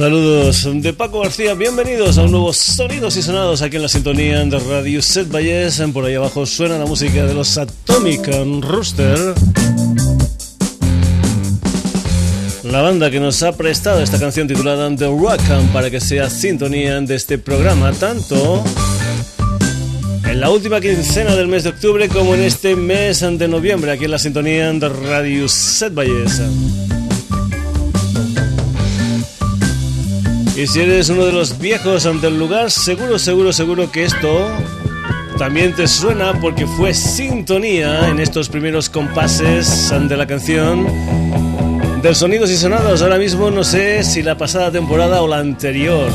Saludos de Paco García, bienvenidos a un nuevo Sonidos y Sonados aquí en la sintonía de Radio Set Valles. Por ahí abajo suena la música de los Atomic Rooster. La banda que nos ha prestado esta canción titulada The Rock para que sea sintonía de este programa, tanto en la última quincena del mes de octubre como en este mes de noviembre, aquí en la sintonía de Radio Set Valles. Y si eres uno de los viejos ante el lugar, seguro, seguro, seguro que esto también te suena porque fue sintonía en estos primeros compases ante la canción del Sonidos y Sonados. Ahora mismo no sé si la pasada temporada o la anterior.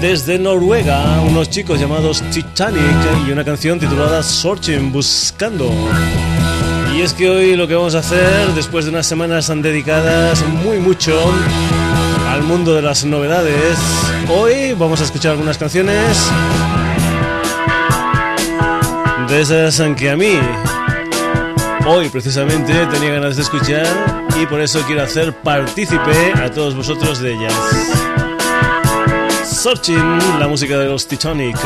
Desde Noruega, unos chicos llamados Titanic y una canción titulada Searching, Buscando. Y es que hoy lo que vamos a hacer, después de unas semanas dedicadas muy mucho al mundo de las novedades. Hoy vamos a escuchar algunas canciones de esas que a mí hoy precisamente tenía ganas de escuchar y por eso quiero hacer partícipe a todos vosotros de ellas. Searching, la música de los Titanic.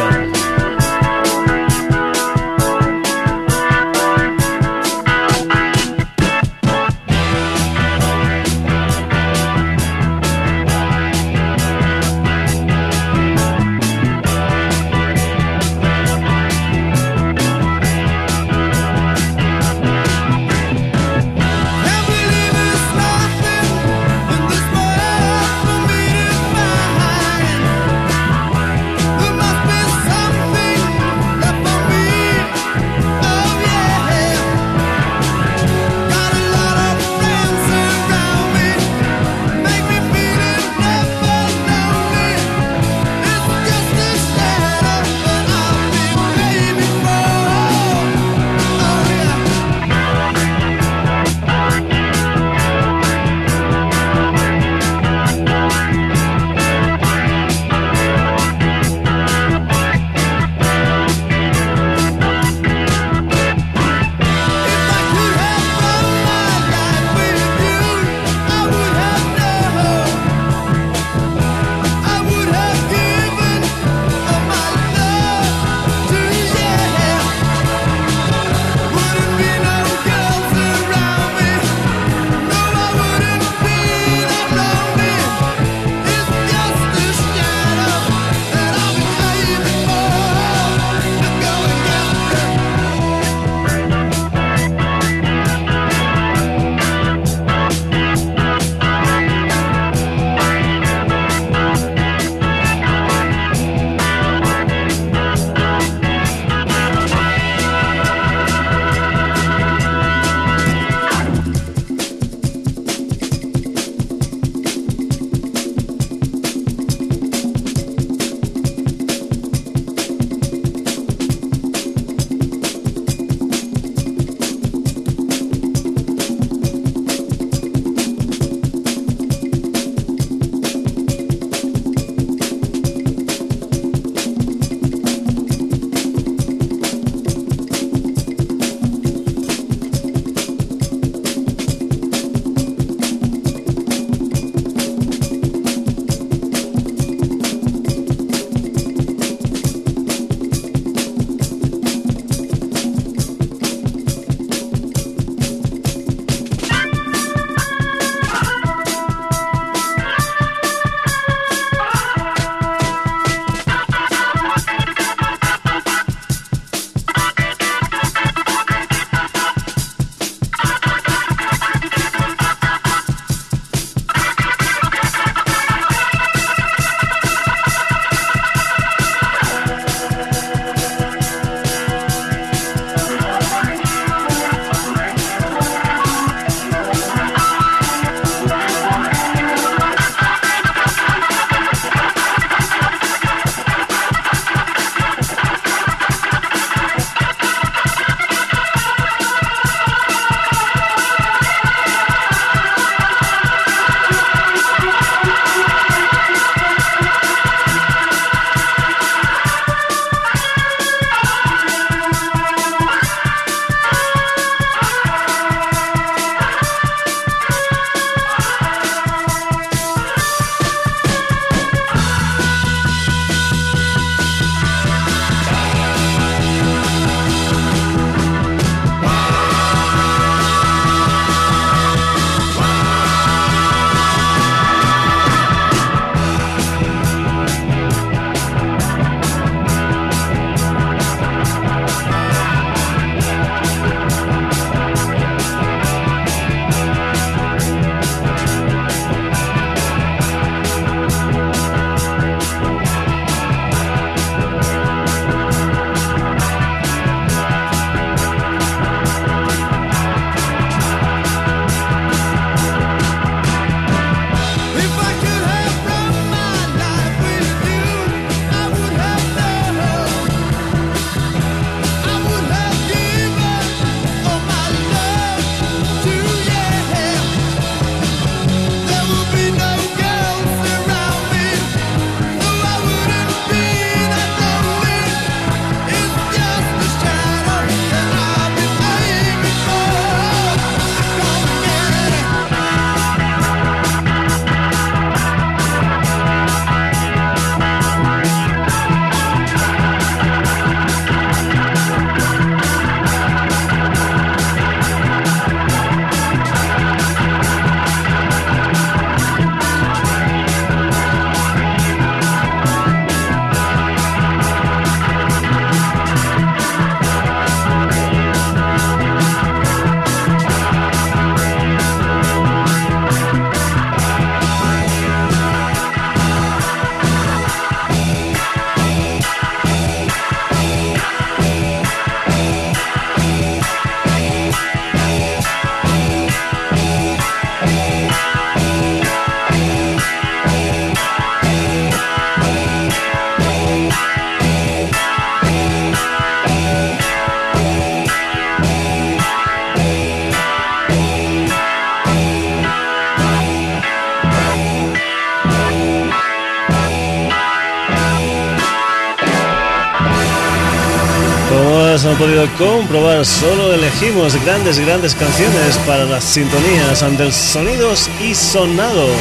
Podido comprobar, solo elegimos grandes, grandes canciones para las sintonías ante sonidos y sonados.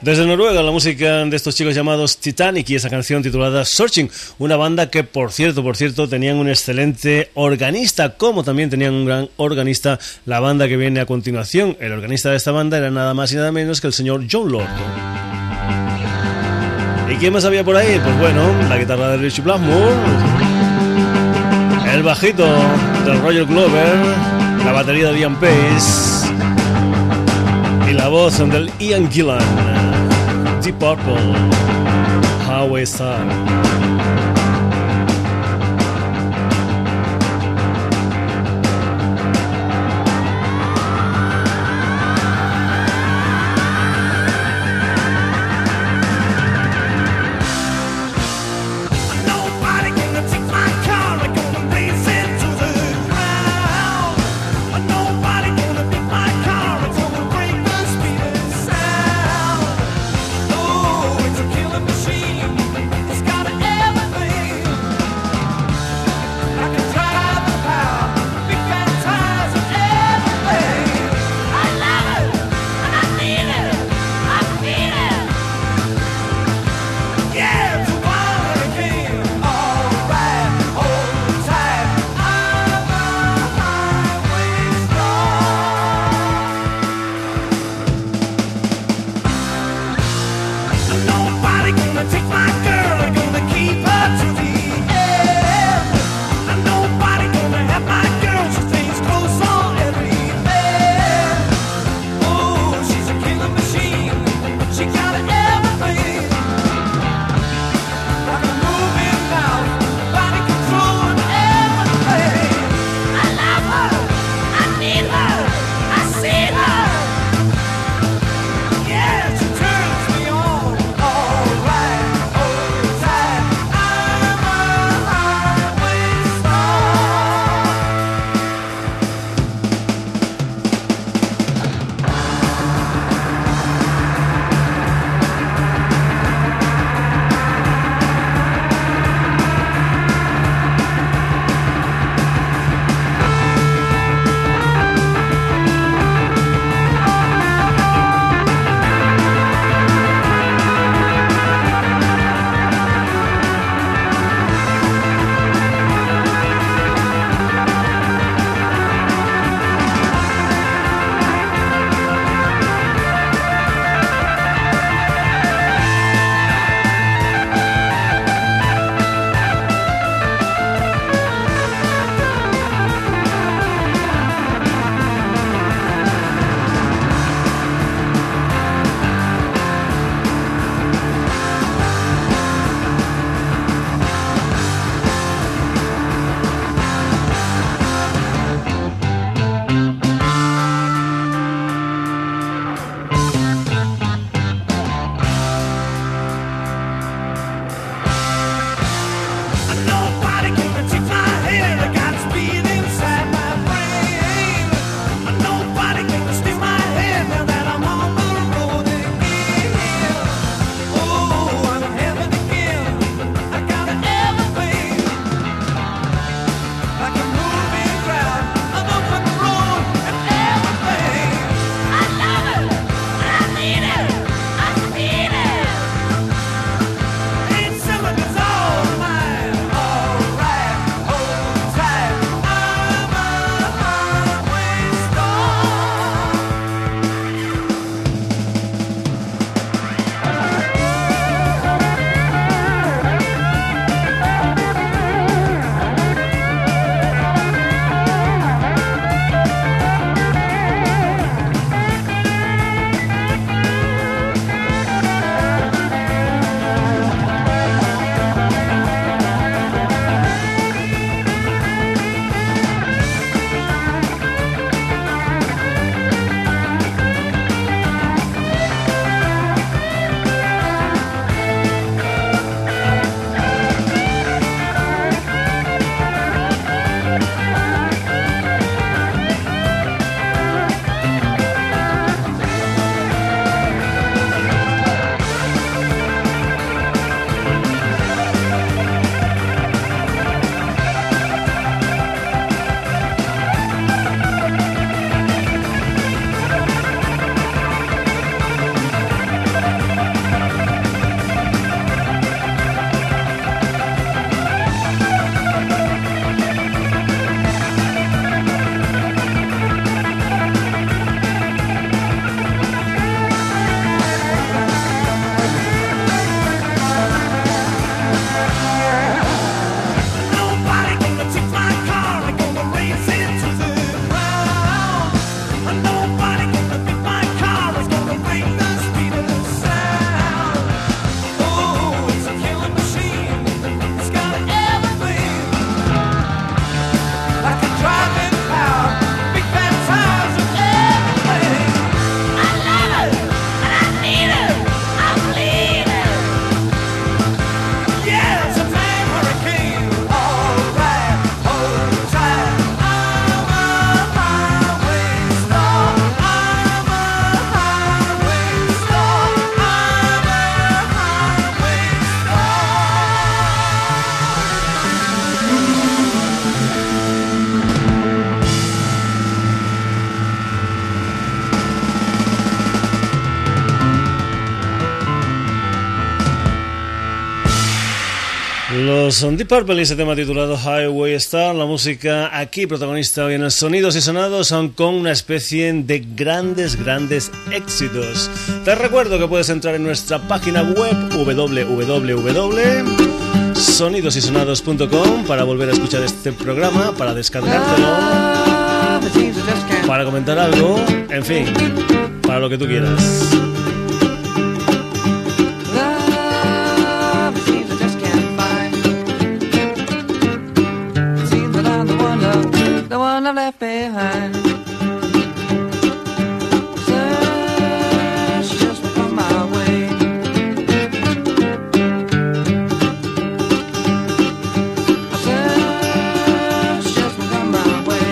Desde Noruega, la música de estos chicos llamados Titanic y esa canción titulada Searching, una banda que, por cierto, por cierto, tenían un excelente organista, como también tenían un gran organista la banda que viene a continuación. El organista de esta banda era nada más y nada menos que el señor John Lord. ¿Y quién más había por ahí? Pues bueno, la guitarra de Richie Blackmore, el bajito de Roger Glover, la batería de Ian Pace y la voz del Ian Gillan. Deep Purple, Highway Star. Los Deep Purple y ese tema titulado Highway Star, la música aquí protagonista hoy en los sonidos y sonados son con una especie de grandes, grandes éxitos. Te recuerdo que puedes entrar en nuestra página web www.sonidosysonados.com para volver a escuchar este programa, para descargártelo, para comentar algo, en fin, para lo que tú quieras. and I left behind. Just my way. Just my way.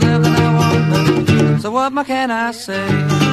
Nothing I want, so what more can I say?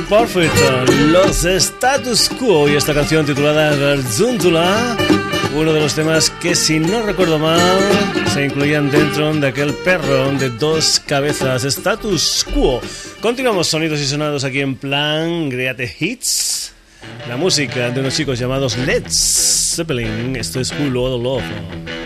Perfect, los Status Quo y esta canción titulada Garzuntula, uno de los temas que si no recuerdo mal se incluían dentro de aquel perro de dos cabezas, Status Quo. Continuamos sonidos y sonados aquí en plan Greate Hits, la música de unos chicos llamados Led Zeppelin, esto es Cool Love.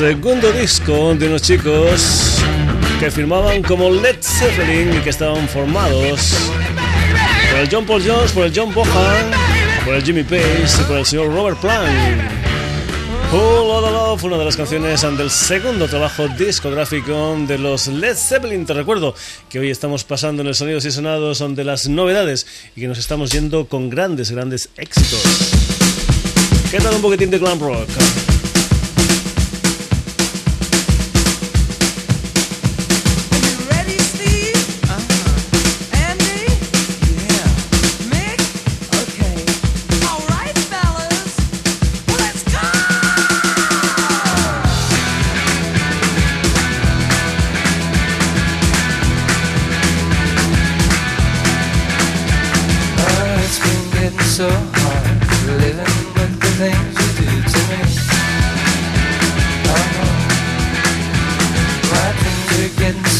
Segundo disco de unos chicos que firmaban como Led Zeppelin y que estaban formados por el John Paul Jones, por el John Bohan, por el Jimmy Page y por el señor Robert Plant. Whole Lotta Love, una de las canciones del segundo trabajo discográfico de los Led Zeppelin. Te recuerdo que hoy estamos pasando en el Sonidos y Sonados de las novedades y que nos estamos yendo con grandes, grandes éxitos. ¿Qué tal un poquitín de glam rock?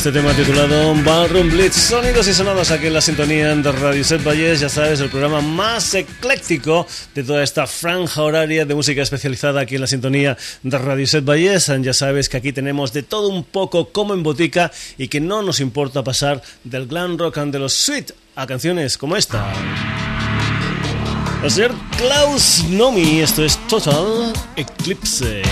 este tema titulado Ballroom Blitz, sonidos y sonados aquí en la sintonía de Radio Set Valles, ya sabes, el programa más ecléctico de toda esta franja horaria de música especializada aquí en la sintonía de Radio Set Valles, ya sabes que aquí tenemos de todo un poco como en botica y que no nos importa pasar del glam rock and de los sweet a canciones como esta. El señor Klaus Nomi, esto es Total Eclipse.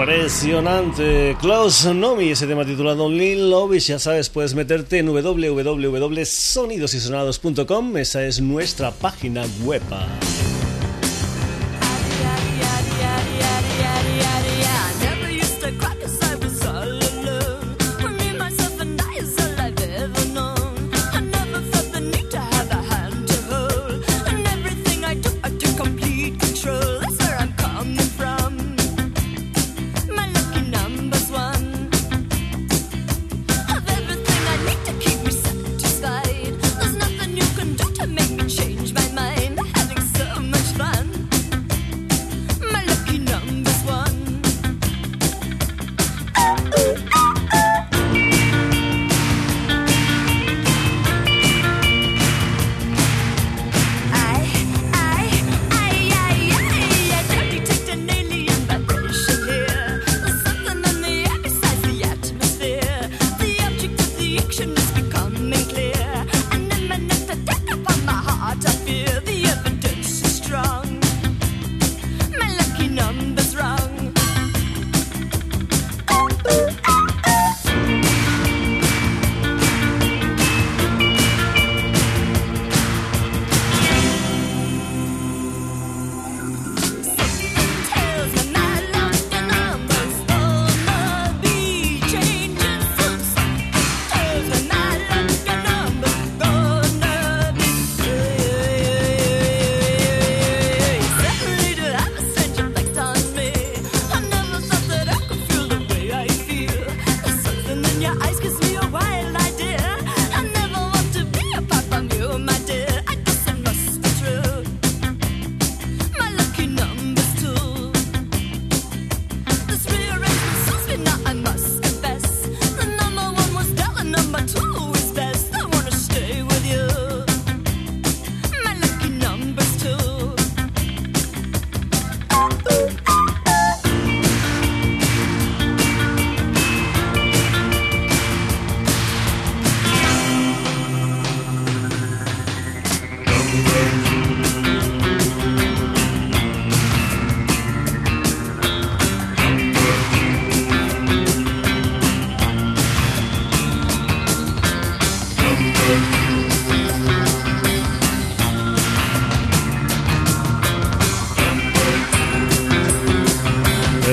Impresionante. Klaus Nomi, ese tema titulado Lil Love. ya sabes, puedes meterte en www.sonidosysonados.com. Esa es nuestra página web.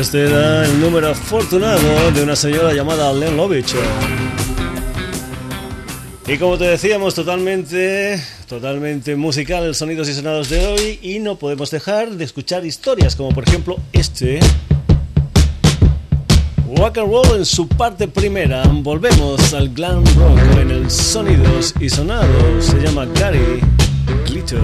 Este era el número afortunado de una señora llamada Len Lovich. Y como te decíamos, totalmente, totalmente musical sonidos y sonados de hoy y no podemos dejar de escuchar historias como por ejemplo este. Rock and Roll en su parte primera. Volvemos al glam rock en el sonidos y sonados. Se llama Gary Glitter.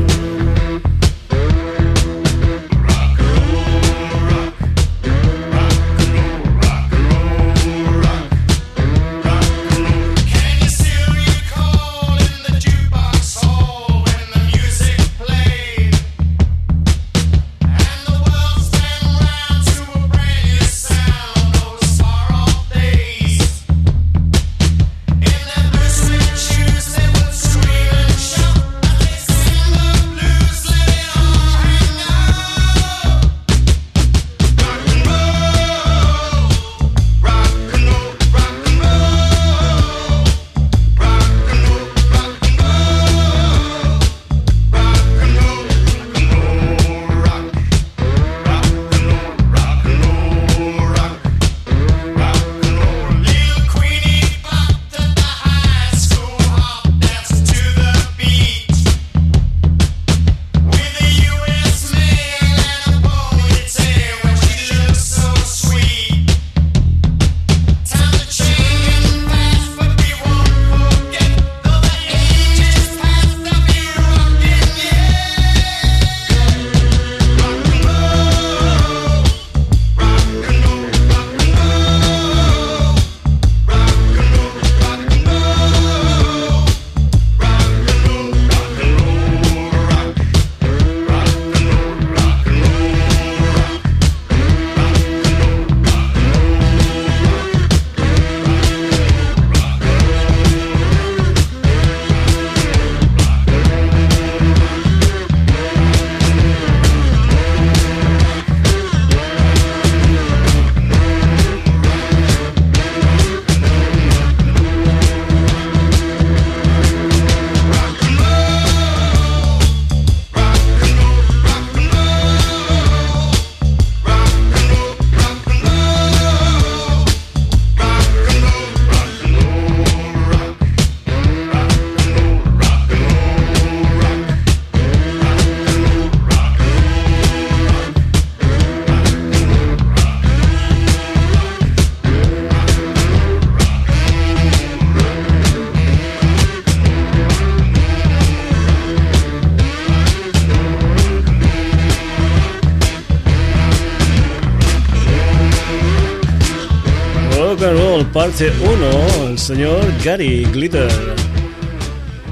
And Roll parte 1, el señor Gary Glitter.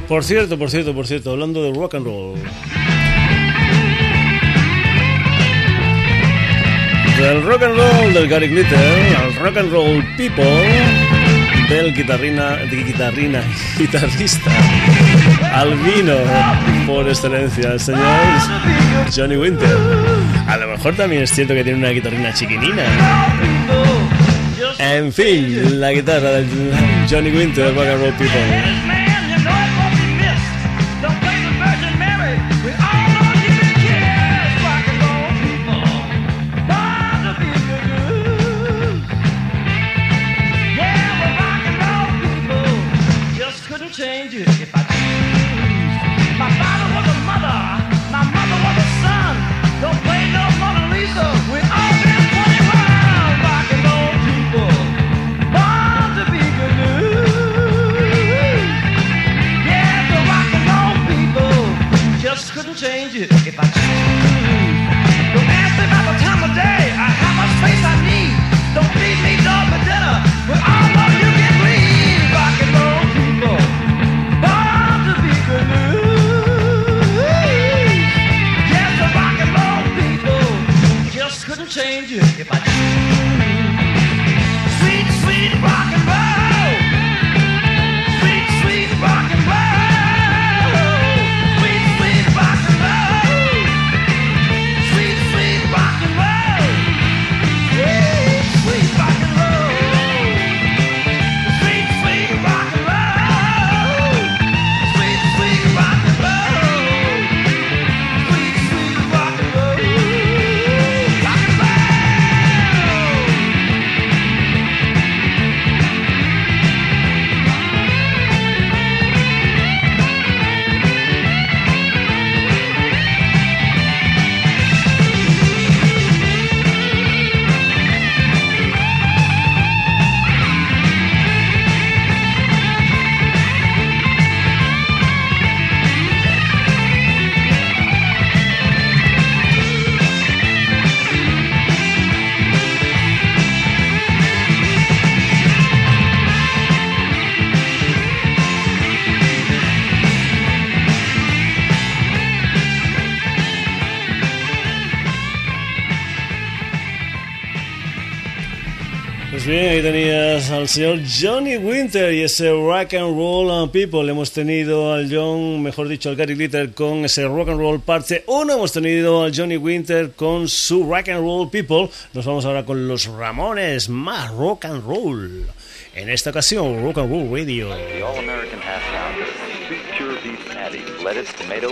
Por cierto, por cierto, por cierto, hablando de rock and roll. Del rock and roll del Gary Glitter al rock and roll people del guitarrina, de guitarrina, guitarrista albino por excelencia, el señor Johnny Winter. A lo mejor también es cierto que tiene una guitarrina chiquinina. En fin, la guitarra de Johnny Winter, Rock and Roll People. Al señor Johnny Winter y ese Rock and Roll People. Hemos tenido al John, mejor dicho, al Gary Glitter con ese Rock and Roll parte 1. Hemos tenido al Johnny Winter con su Rock and Roll People. Nos vamos ahora con los Ramones, más Rock and Roll. En esta ocasión, Rock and Roll Radio. The All American Half Pound, pure beef patty, lettuce, tomato.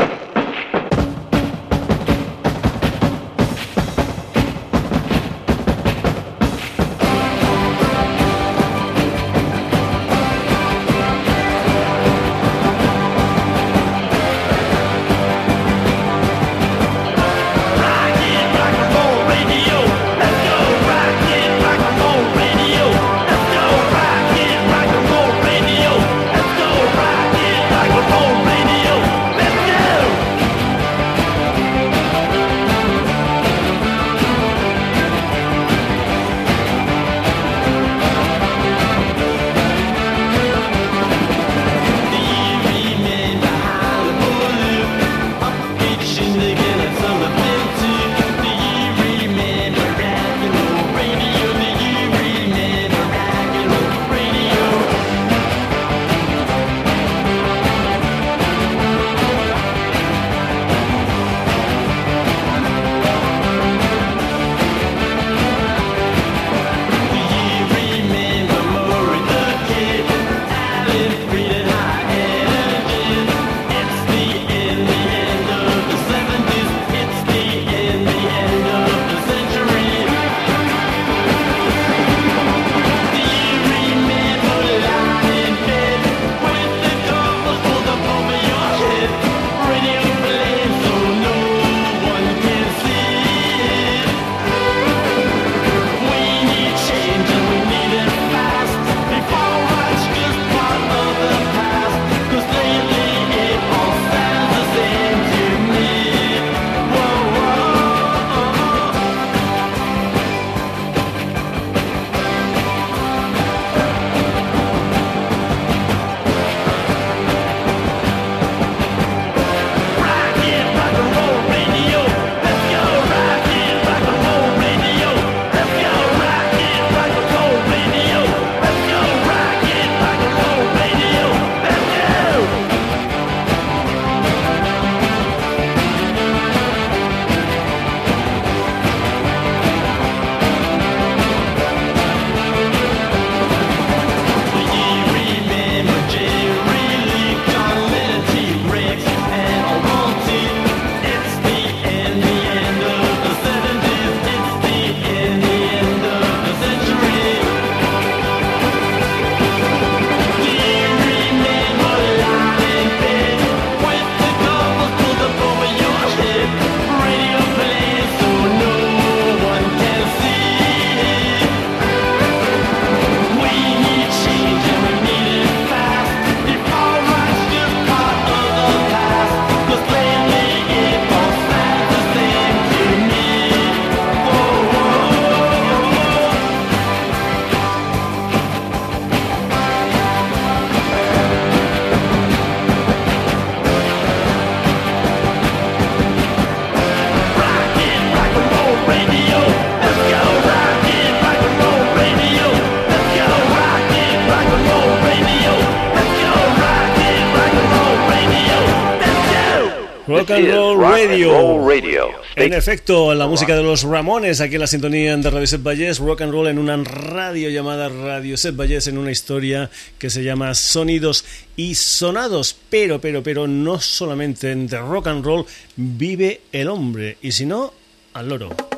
Rock and Roll Radio. En efecto, la música de los Ramones aquí en la sintonía de Radio Set Valles, rock and roll en una radio llamada Radio Set Valles en una historia que se llama Sonidos y Sonados, pero pero pero no solamente en de rock and roll vive el hombre y si no al loro.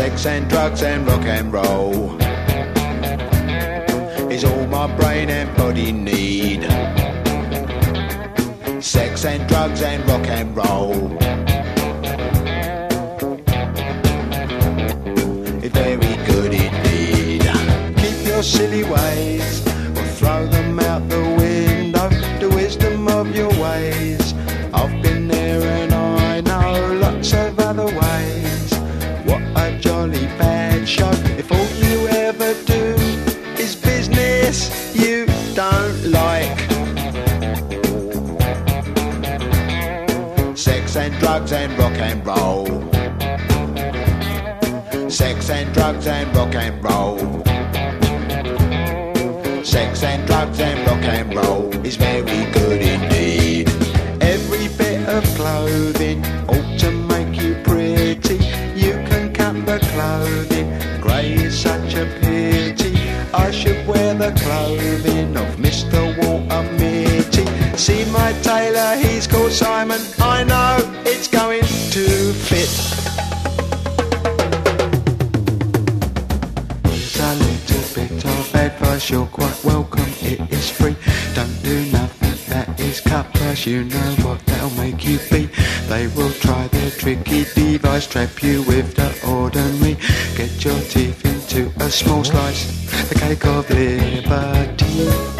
Sex and drugs and rock and roll is all my brain and body need. Sex and drugs and rock and roll. It's very good indeed. Keep your silly ways and roll. Sex and drugs and rock and roll. Sex and drugs and rock and roll is very good indeed. Every bit of clothing ought to make you pretty. You can cut the clothing, grey is such a pity. I should wear the clothing of Mr. Walter Mitty. See my tailor, he's called Simon. I know it's going to fit. Here's a little bit of advice, you're quite welcome, it is free. Don't do nothing that is cut price, you know what they'll make you be. They will try their tricky device, trap you with the ordinary. Get your teeth into a small slice, the cake of liberty.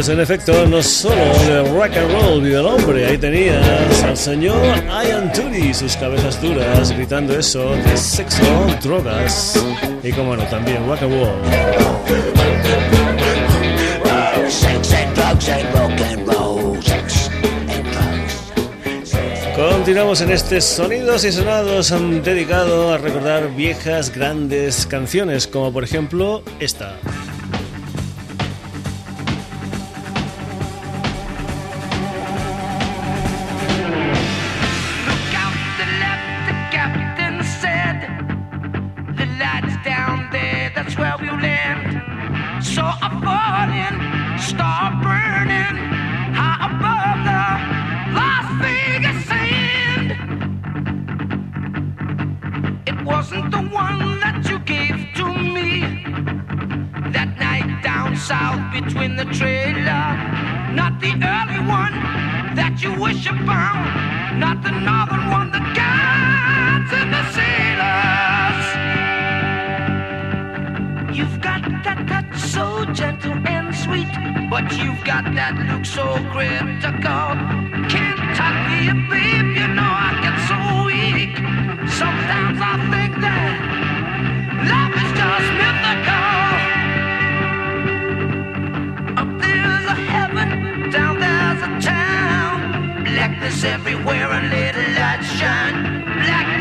Roll. Pues en efecto, no solo de rock and roll vive el hombre, ahí tenías al señor Ian Turi, sus cabezas duras, gritando eso de sexo, drogas y como no, también rock and roll. Continuamos en este Sonidos y Sonados dedicado a recordar viejas grandes canciones, como por ejemplo esta. Not the one that you gave to me that night down south between the trailer. Not the early one that you wish about. Not the northern one, the guides and the sailors. Got touch so gentle and sweet, but you've got that look so critical. Kentucky, babe, you know I get so weak. Sometimes I think that love is just mythical. Up there's a heaven, down there's a town. Blackness everywhere and little light shine. Blackness,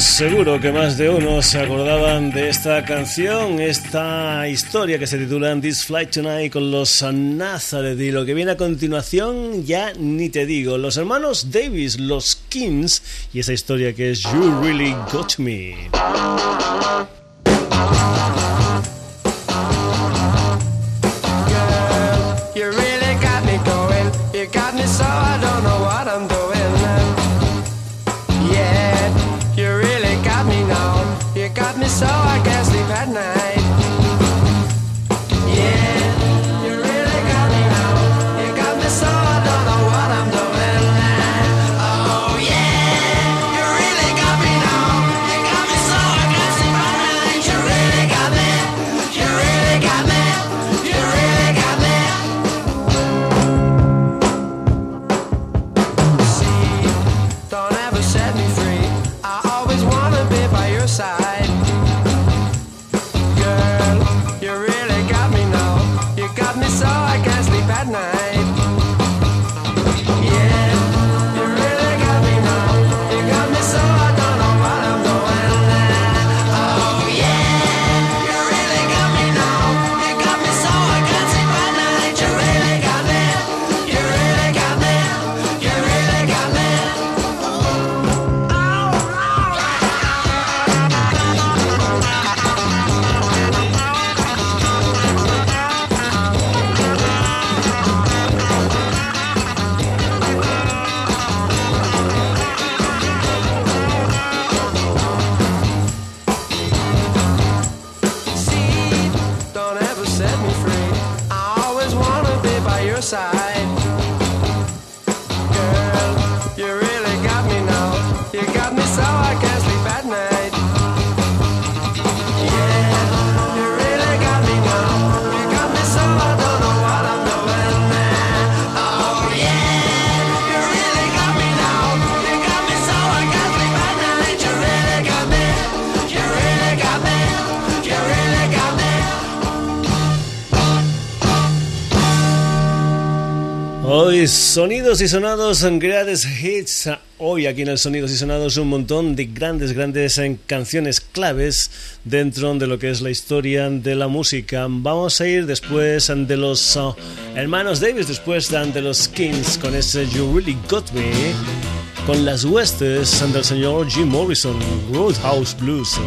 Seguro, que más de uno se acordaban de esta canción, esta historia que se titula This Flight Tonight con los Nazareth y lo que viene a continuación ya ni te digo, los hermanos Davis, los Kings y esa historia que es You Really Got Me. That night. Sonidos y sonados, grandes hits. Hoy aquí en el Sonidos y Sonados un montón de grandes, grandes eh, canciones claves dentro de lo que es la historia de la música. Vamos a ir después de los uh, hermanos Davis, después de los Kings con ese You Really Got Me, con las huestes del señor Jim Morrison, Roadhouse Blues.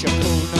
Shakuna.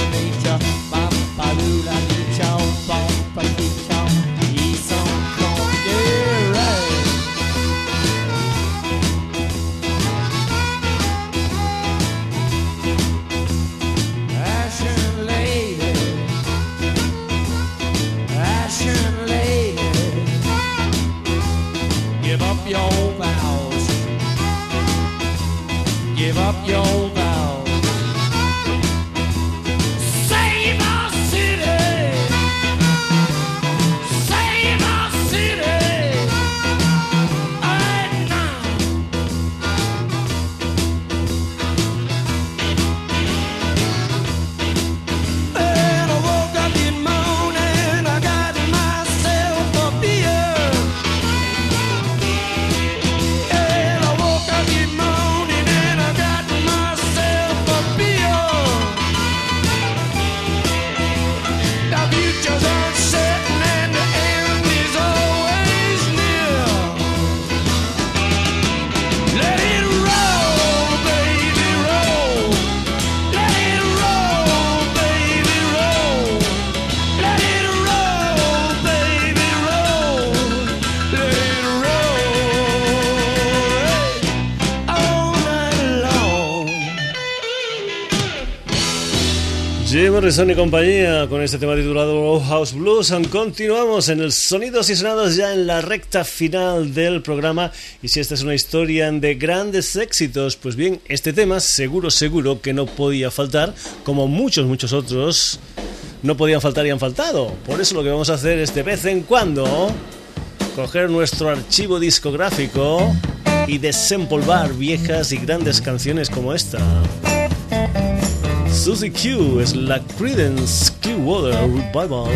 Morrison y compañía con este tema titulado House Blues. Continuamos en el Sonidos y Sonados ya en la recta final del programa. Y si esta es una historia de grandes éxitos, pues bien, este tema seguro, seguro que no podía faltar, como muchos, muchos otros no podían faltar y han faltado. Por eso lo que vamos a hacer es de vez en cuando coger nuestro archivo discográfico y desempolvar viejas y grandes canciones como esta. Susie Q es la Credence Clearwater Revival.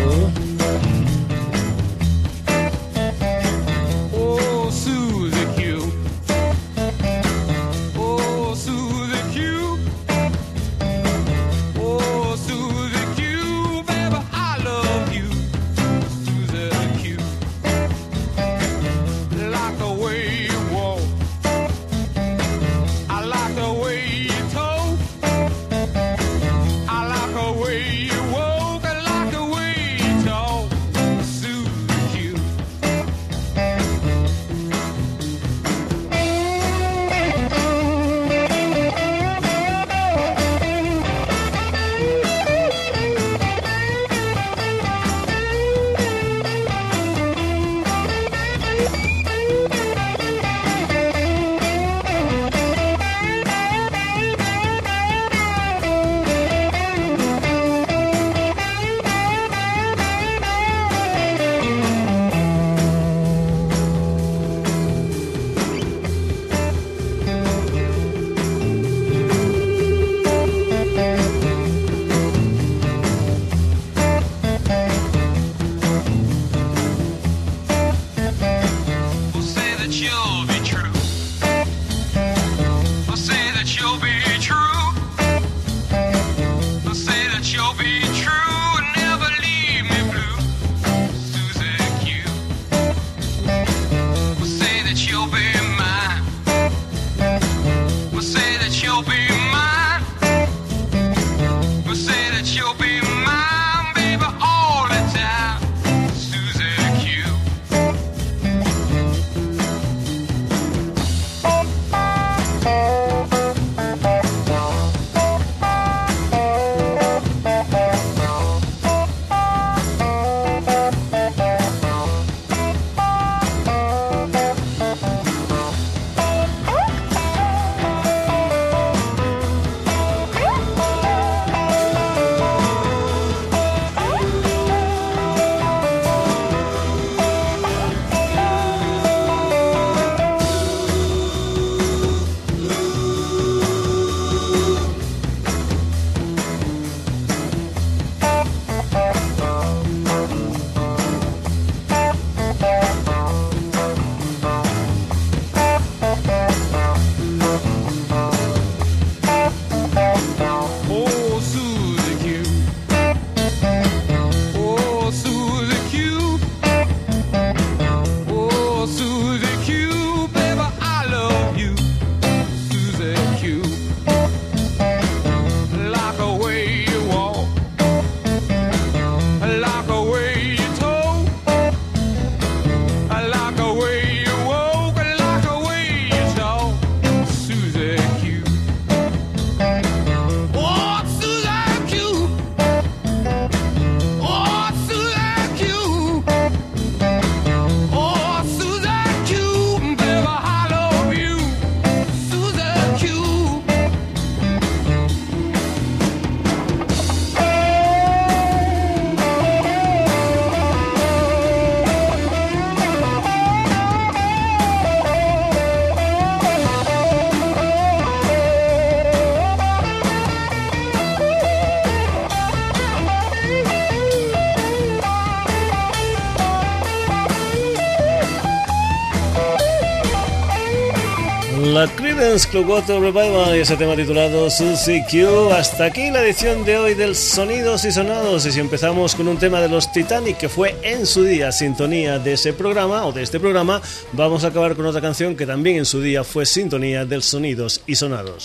Club Water Revival y ese tema titulado Susie Q. Hasta aquí la edición de hoy del Sonidos y Sonados. Y si empezamos con un tema de los Titanic que fue en su día sintonía de ese programa o de este programa, vamos a acabar con otra canción que también en su día fue sintonía del Sonidos y Sonados.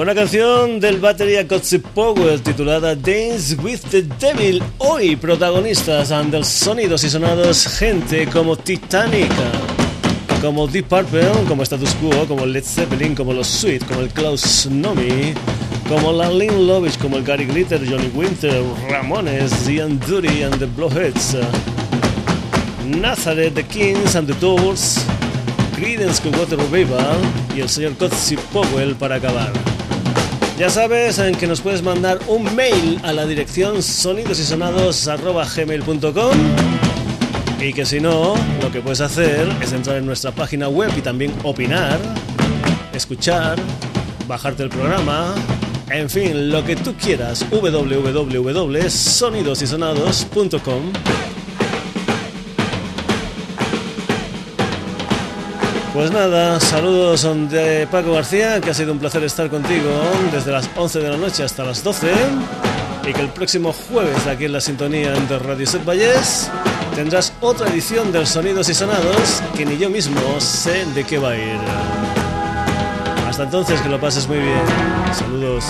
Una canción del batería Cotsy Powell titulada Dance with the Devil. Hoy protagonistas del sonidos y sonados gente como Titanic. como Deep Purple, como Status Quo, como Led Zeppelin, como los Sweet, como el Klaus Nomi, como la Lynn Lovich, como el Gary Glitter, Johnny Winter, Ramones, Ian Dury and the Blowheads, Nazareth, The Kings and the Doors, Creedence Water Revival y el señor Cotsy Powell para acabar. Ya sabes en que nos puedes mandar un mail a la dirección sonidosysonados.gmail.com y que si no, lo que puedes hacer es entrar en nuestra página web y también opinar, escuchar, bajarte el programa, en fin, lo que tú quieras, www.sonidosysonados.com. Pues nada, saludos de Paco García, que ha sido un placer estar contigo desde las 11 de la noche hasta las 12 y que el próximo jueves aquí en la sintonía de Radio Set Valles tendrás otra edición del Sonidos y Sonados que ni yo mismo sé de qué va a ir. Hasta entonces, que lo pases muy bien. Saludos.